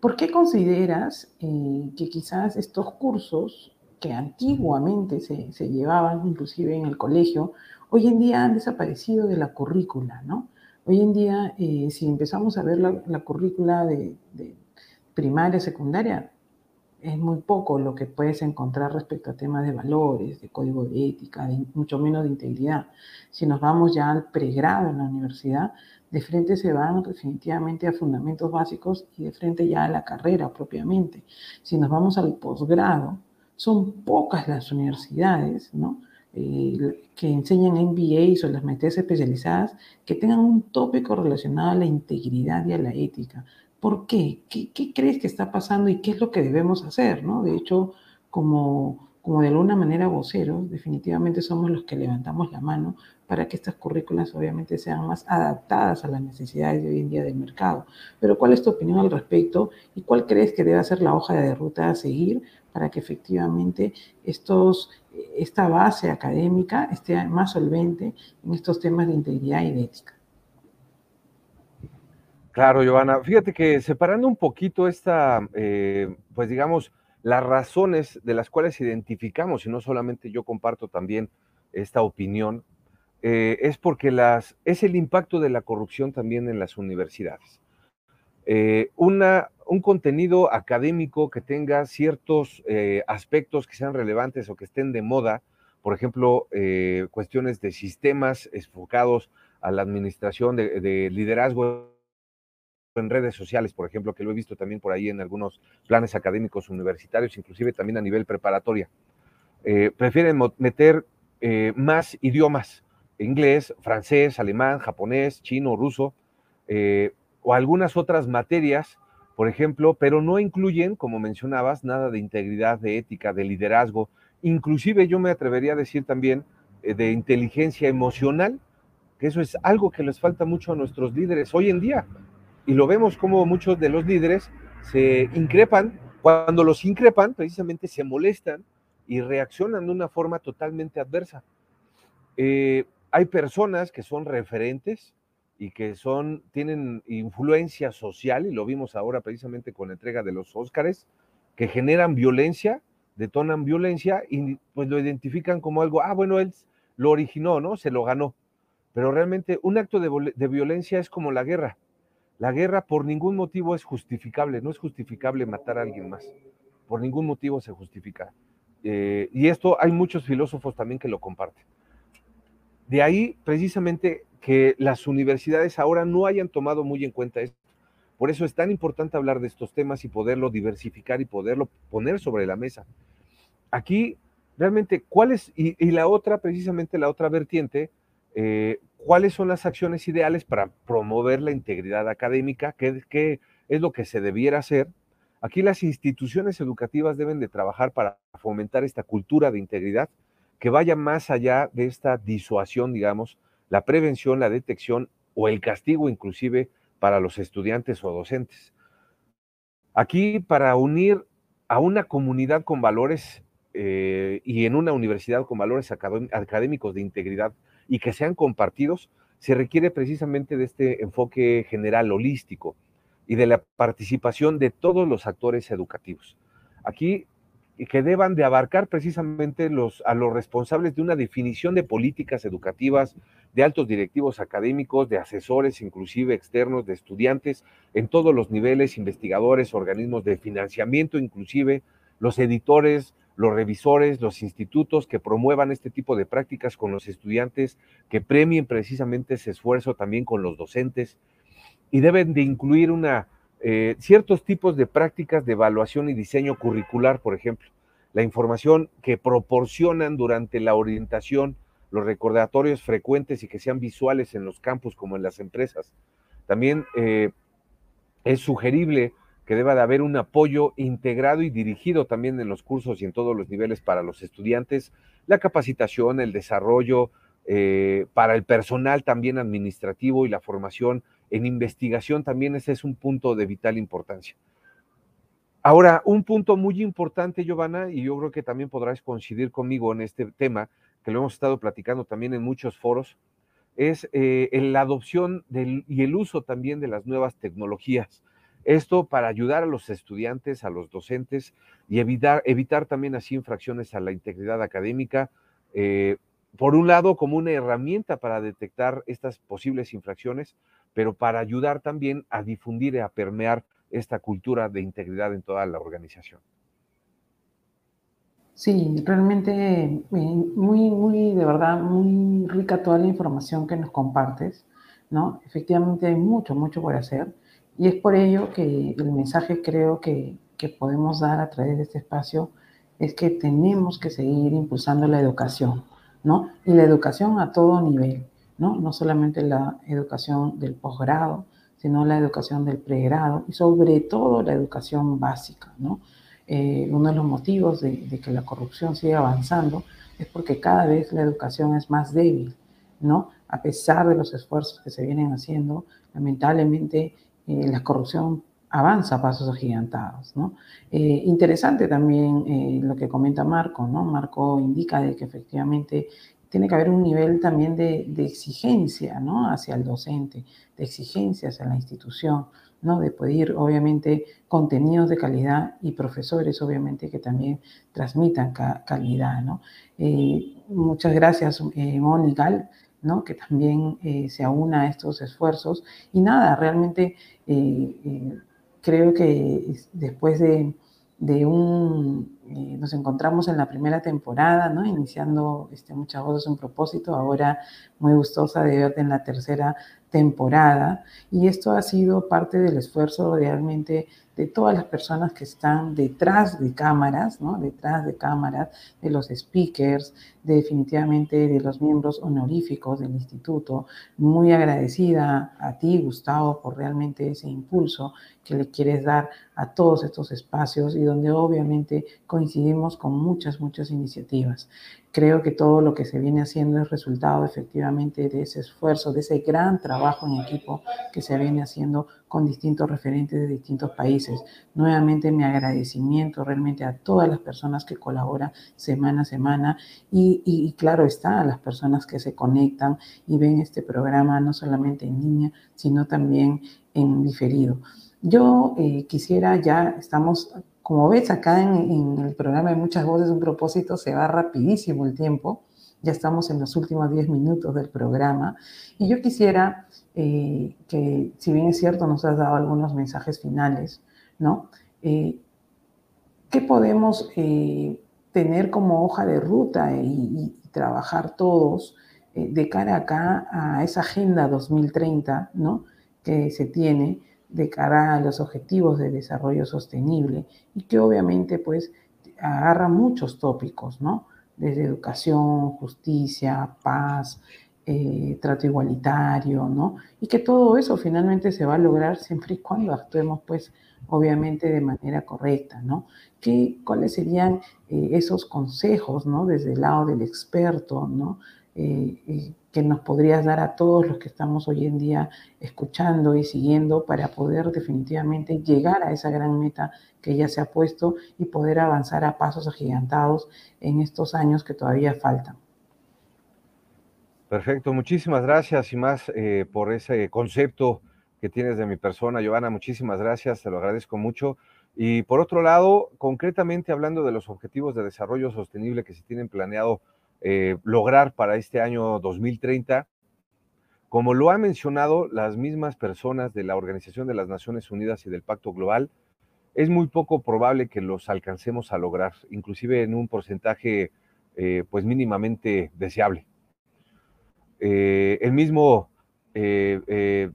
¿Por qué consideras eh, que quizás estos cursos que antiguamente se, llevaban inclusive en el colegio, hoy en día han desaparecido de la currícula, ¿no? Hoy en día, eh, si empezamos a ver la, currícula de, de primaria, secundaria, es muy poco lo que puedes encontrar respecto a temas de valores, de código de ética, mucho menos de integridad. Si nos vamos ya al pregrado en la universidad, de frente se van definitivamente a fundamentos básicos y de frente ya a la carrera propiamente. Si nos vamos al posgrado, son pocas las universidades, ¿no? Eh, que enseñan MBAs o las maestrías especializadas que tengan un tópico relacionado a la integridad y a la ética. ¿Por qué? qué? crees que está pasando y qué es lo que debemos hacer? ¿no? De hecho, como, como de alguna manera voceros, definitivamente somos los que levantamos la mano para que estas currículas obviamente sean más adaptadas a las necesidades de hoy en día del mercado. Pero ¿cuál es tu opinión al respecto y cuál crees que debe ser la hoja de ruta a seguir para que efectivamente esta base académica esté más solvente en estos temas de integridad y de ética? Claro, Giovanna. Fíjate que separando un poquito esta, eh, pues digamos, las razones de las cuales identificamos, y no solamente yo comparto también esta opinión, eh, es porque las, es el impacto de la corrupción también en las universidades. Eh, una, un contenido académico que tenga ciertos aspectos que sean relevantes o que estén de moda, por ejemplo, cuestiones de sistemas enfocados a la administración de liderazgo en redes sociales, por ejemplo, que lo he visto también por ahí en algunos planes académicos universitarios, inclusive también a nivel preparatoria. Eh, prefieren meter eh, más idiomas, inglés, francés, alemán, japonés, chino, ruso, eh, o algunas otras materias, por ejemplo, pero no incluyen, como mencionabas, nada de integridad, de ética, de liderazgo, inclusive yo me atrevería a decir también de inteligencia emocional, que eso es algo que les falta mucho a nuestros líderes hoy en día y lo vemos como muchos de los líderes se increpan, cuando los increpan precisamente se molestan y reaccionan de una forma totalmente adversa. Eh, hay personas que son referentes y que son, tienen influencia social, y lo vimos ahora precisamente con la entrega de los Óscares, que generan violencia, detonan violencia y pues lo identifican como algo, ah, bueno, él lo originó, ¿no? Se lo ganó. Pero realmente un acto de, violencia es como la guerra. La guerra por ningún motivo es justificable, no es justificable matar a alguien más, por ningún motivo se justifica. Eh, y esto hay muchos filósofos también que lo comparten. De ahí precisamente que las universidades ahora no hayan tomado muy en cuenta esto. Por eso es tan importante hablar de estos temas y poderlo diversificar y poderlo poner sobre la mesa. Aquí, realmente, ¿cuál? Y, la otra, precisamente la otra vertiente, eh, cuáles son las acciones ideales para promover la integridad académica, qué es lo que se debiera hacer. Aquí las instituciones educativas deben de trabajar para fomentar esta cultura de integridad que vaya más allá de esta disuasión, digamos, la prevención, la detección o el castigo inclusive para los estudiantes o docentes. Aquí para unir a una comunidad con valores eh, y en una universidad con valores académicos de integridad y que sean compartidos, se requiere precisamente de este enfoque general holístico y de la participación de todos los actores educativos. Aquí que deban de abarcar precisamente a los responsables de una definición de políticas educativas, de altos directivos académicos, de asesores, inclusive externos, de estudiantes, en todos los niveles, investigadores, organismos de financiamiento, inclusive los editores, los revisores, los institutos que promuevan este tipo de prácticas con los estudiantes, que premien precisamente ese esfuerzo también con los docentes. Y deben de incluir una, eh, ciertos tipos de prácticas de evaluación y diseño curricular, por ejemplo. La información que proporcionan durante la orientación, los recordatorios frecuentes y que sean visuales en los campus como en las empresas. También eh, es sugerible que deba de haber un apoyo integrado y dirigido también en los cursos y en todos los niveles para los estudiantes, la capacitación, el desarrollo, eh, para el personal también administrativo y la formación en investigación también ese es un punto de vital importancia. Ahora, un punto muy importante, Giovanna, y yo creo que también podrás coincidir conmigo en este tema, que lo hemos estado platicando también en muchos foros, es eh, la adopción y el uso también de las nuevas tecnologías. Esto para ayudar a los estudiantes, a los docentes y evitar, evitar también así infracciones a la integridad académica. Eh, por un lado, como una herramienta para detectar estas posibles infracciones, pero para ayudar también a difundir y a permear esta cultura de integridad en toda la organización. Sí, realmente eh, muy, muy, de verdad, muy rica toda la información que nos compartes, ¿no? Efectivamente hay mucho, mucho por hacer y es por ello que el mensaje creo que, que podemos dar a través de este espacio es que tenemos que seguir impulsando la educación, ¿no? Y la educación a todo nivel, ¿no? No solamente la educación del posgrado, sino la educación del pregrado y sobre todo la educación básica, ¿no? Eh, uno de los motivos de, que la corrupción siga avanzando es porque cada vez la educación es más débil, ¿no? A pesar de los esfuerzos que se vienen haciendo, lamentablemente eh, la corrupción avanza a pasos agigantados, ¿no? Eh, interesante también lo que comenta Marco, ¿no? Marco indica de que efectivamente tiene que haber un nivel también de, exigencia hacia el docente, de exigencia hacia la institución, ¿no? de pedir obviamente contenidos de calidad y profesores obviamente que también transmitan calidad. Eh, muchas gracias eh, Mónica, que también eh, se aúna a estos esfuerzos. Y nada, realmente creo que después de de un, eh, nos encontramos en la primera temporada, ¿no? Iniciando este, Muchas Voces, un propósito, ahora muy gustosa de verte en la tercera temporada. Y esto ha sido parte del esfuerzo realmente de todas las personas que están detrás de cámaras, ¿no? Detrás de cámaras, de los speakers, definitivamente de los miembros honoríficos del instituto. Muy agradecida a ti, Gustavo, por realmente ese impulso que le quieres dar a todos estos espacios y donde obviamente coincidimos con muchas, muchas iniciativas. Creo que todo lo que se viene haciendo es resultado efectivamente de ese esfuerzo, de ese gran trabajo en equipo que se viene haciendo con distintos referentes de distintos países. Nuevamente mi agradecimiento realmente a todas las personas que colaboran semana a semana y, claro está a las personas que se conectan y ven este programa no solamente en línea, sino también en diferido. Yo eh, quisiera ya, estamos como ves, acá en, el programa de Muchas Voces, un propósito, se va rapidísimo el tiempo. Ya estamos en los últimos 10 minutos del programa. Y yo quisiera eh, que, si bien es cierto, nos has dado algunos mensajes finales, ¿no? Eh, ¿Qué podemos eh, tener como hoja de ruta y, trabajar todos de cara acá a esa Agenda 2030, ¿no? Que se tiene de cara a los objetivos de desarrollo sostenible y que obviamente pues agarra muchos tópicos, ¿no? Desde educación, justicia, paz, eh, trato igualitario, ¿no? Y que todo eso finalmente se va a lograr siempre y cuando actuemos, pues, obviamente de manera correcta, ¿no? ¿Qué, ¿Cuáles serían eh, esos consejos, ¿no? Desde el lado del experto, ¿no? Eh, que nos podrías dar a todos los que estamos hoy en día escuchando y siguiendo para poder definitivamente llegar a esa gran meta que ya se ha puesto y poder avanzar a pasos agigantados en estos años que todavía faltan. Perfecto, muchísimas gracias y más eh, por ese concepto que tienes de mi persona, Giovanna, muchísimas gracias, te lo agradezco mucho. Y por otro lado, concretamente hablando de los objetivos de desarrollo sostenible que se tienen planeado eh, lograr para este año 2030, como lo han mencionado las mismas personas de la Organización de las Naciones Unidas y del Pacto Global, es muy poco probable que los alcancemos a lograr, inclusive en un porcentaje eh, pues mínimamente deseable. Eh, el mismo Héctor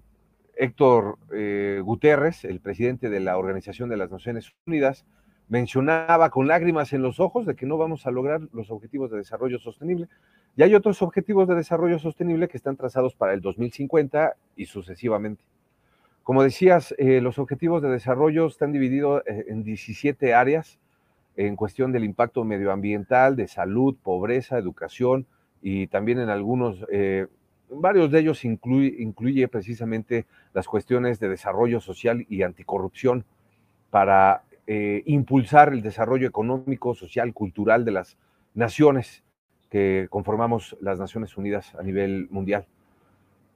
Guterres, el presidente de la Organización de las Naciones Unidas, mencionaba con lágrimas en los ojos de que no vamos a lograr los objetivos de desarrollo sostenible. Y hay otros objetivos de desarrollo sostenible que están trazados para el 2050 y sucesivamente. Como decías, los objetivos de desarrollo están divididos en 17 áreas en cuestión del impacto medioambiental, de salud, pobreza, educación, y también en algunos, eh, varios de ellos incluye, incluye precisamente las cuestiones de desarrollo social y anticorrupción para eh, impulsar el desarrollo económico, social, cultural de las naciones que conformamos las Naciones Unidas a nivel mundial.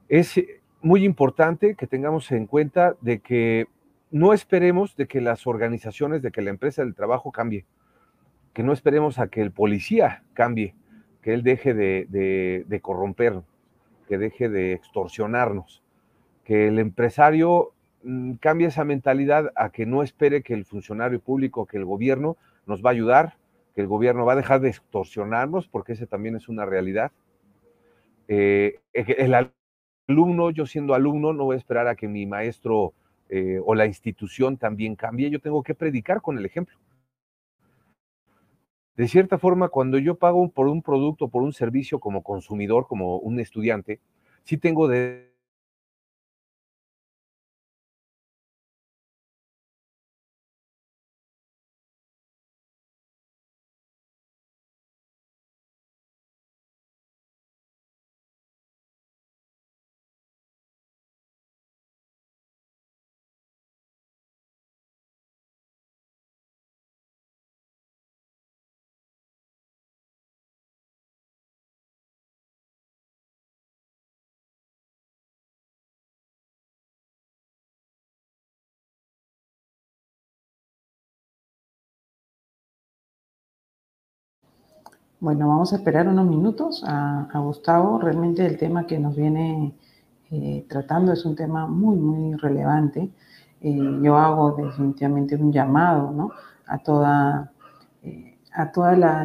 Es muy importante que tengamos en cuenta de que no esperemos de que las organizaciones, de que la empresa del trabajo cambie, que no esperemos a que el policía cambie, que él deje de, de, que deje de extorsionarnos, que el empresario mm, cambie esa mentalidad a que no espere que el funcionario público, que el gobierno nos va a ayudar, que el gobierno va a dejar de extorsionarnos, porque ese también es una realidad. Eh, el alumno, yo siendo alumno, no voy a esperar a que mi maestro eh, o la institución también cambie, yo tengo que predicar con el ejemplo de cierta forma, cuando yo pago por un producto, por un servicio como consumidor, como un estudiante, sí tengo de Bueno, vamos a esperar unos minutos a, Gustavo. Realmente el tema que nos viene eh, tratando es un tema muy, muy relevante. Eh, yo hago definitivamente un llamado ¿no? a, toda, eh, a toda la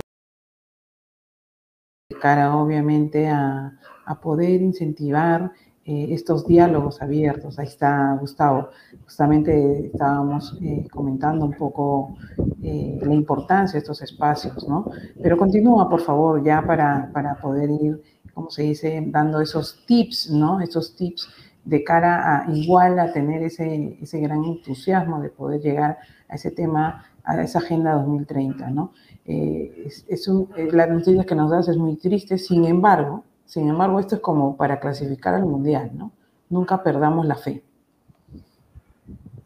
cara, obviamente, a, a poder incentivar eh, estos diálogos abiertos. Ahí está Gustavo. Justamente estábamos eh, comentando un poco eh, la importancia de estos espacios, ¿no? Pero continúa, por favor, ya para, para poder ir, como se dice, dando esos tips, ¿no? Esos tips de cara a igual a tener ese, ese gran entusiasmo de poder llegar a ese tema, a esa Agenda 2030, ¿no? es, es un, la noticia que nos das es muy triste, sin embargo, sin embargo, esto es como para clasificar al mundial, ¿no? Nunca perdamos la fe.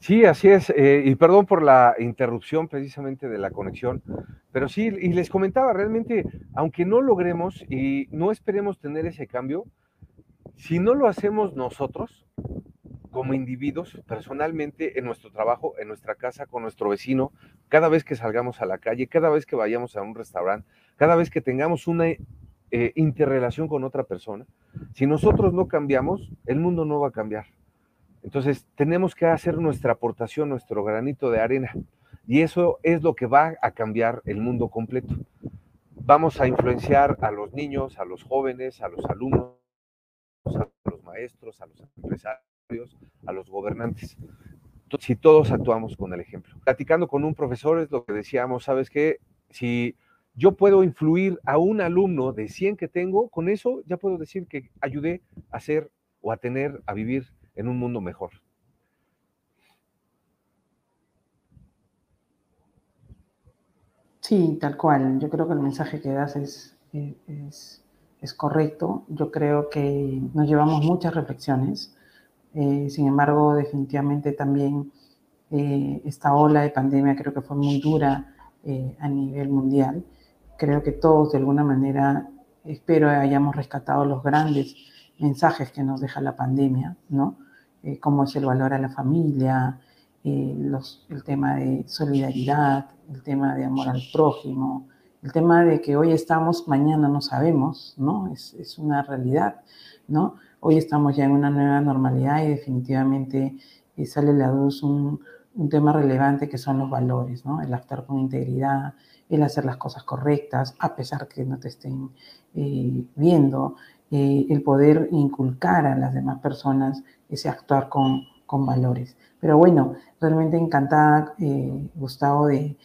Sí, así es. Eh, y perdón por la interrupción precisamente de la conexión, pero sí, y les comentaba, realmente, aunque no logremos y no esperemos tener ese cambio, si no lo hacemos nosotros, como individuos, personalmente, en nuestro trabajo, en nuestra casa, con nuestro vecino, cada vez que salgamos a la calle, cada vez que vayamos a un restaurante, cada vez que tengamos una eh, interrelación con otra persona, si nosotros no cambiamos, el mundo no va a cambiar. Entonces, tenemos que hacer nuestra aportación, nuestro granito de arena. Y eso es lo que va a cambiar el mundo completo. Vamos a influenciar a los niños, a los jóvenes, a los alumnos, a los maestros, a los empresarios, a los gobernantes. Si todos actuamos con el ejemplo. Platicando con un profesor es lo que decíamos, ¿sabes qué? Si yo puedo influir a un alumno de 100 que tengo, con eso ya puedo decir que ayudé a ser o a tener, a vivir en un mundo mejor. Sí, tal cual. Yo creo que el mensaje que das es, es, correcto. Yo creo que nos llevamos muchas reflexiones. Eh, sin embargo, definitivamente también eh, esta ola de pandemia creo que fue muy dura eh, a nivel mundial. Creo que todos de alguna manera, espero hayamos rescatado los grandes mensajes que nos deja la pandemia, ¿no? cómo es el valor a la familia, los, el tema de solidaridad, el tema de amor al prójimo, el tema de que hoy estamos, mañana no sabemos, ¿no? Es, es una realidad, ¿no? Hoy estamos ya en una nueva normalidad y definitivamente eh, sale a la luz un, un, tema relevante que son los valores, ¿no? El actuar con integridad, el hacer las cosas correctas, a pesar que no te estén eh, viendo, eh, el poder inculcar a las demás personas ese actuar con, valores. Pero bueno, realmente encantada, Gustavo, de,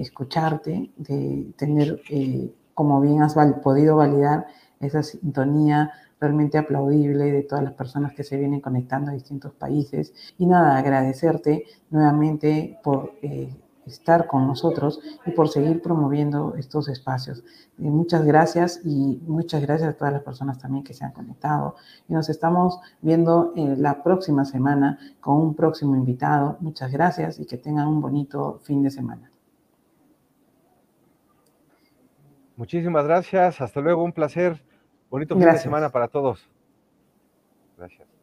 escucharte, de tener, eh, como bien has podido validar, esa sintonía realmente aplaudible de todas las personas que se vienen conectando a distintos países. Y nada, agradecerte nuevamente por eh, estar con nosotros y por seguir promoviendo estos espacios. Eh, muchas gracias y muchas gracias a todas las personas también que se han conectado. Y nos estamos viendo la próxima semana con un próximo invitado. Muchas gracias y que tengan un bonito fin de semana. Muchísimas gracias. Hasta luego. Un placer. Bonito fin de semana para todos. Gracias.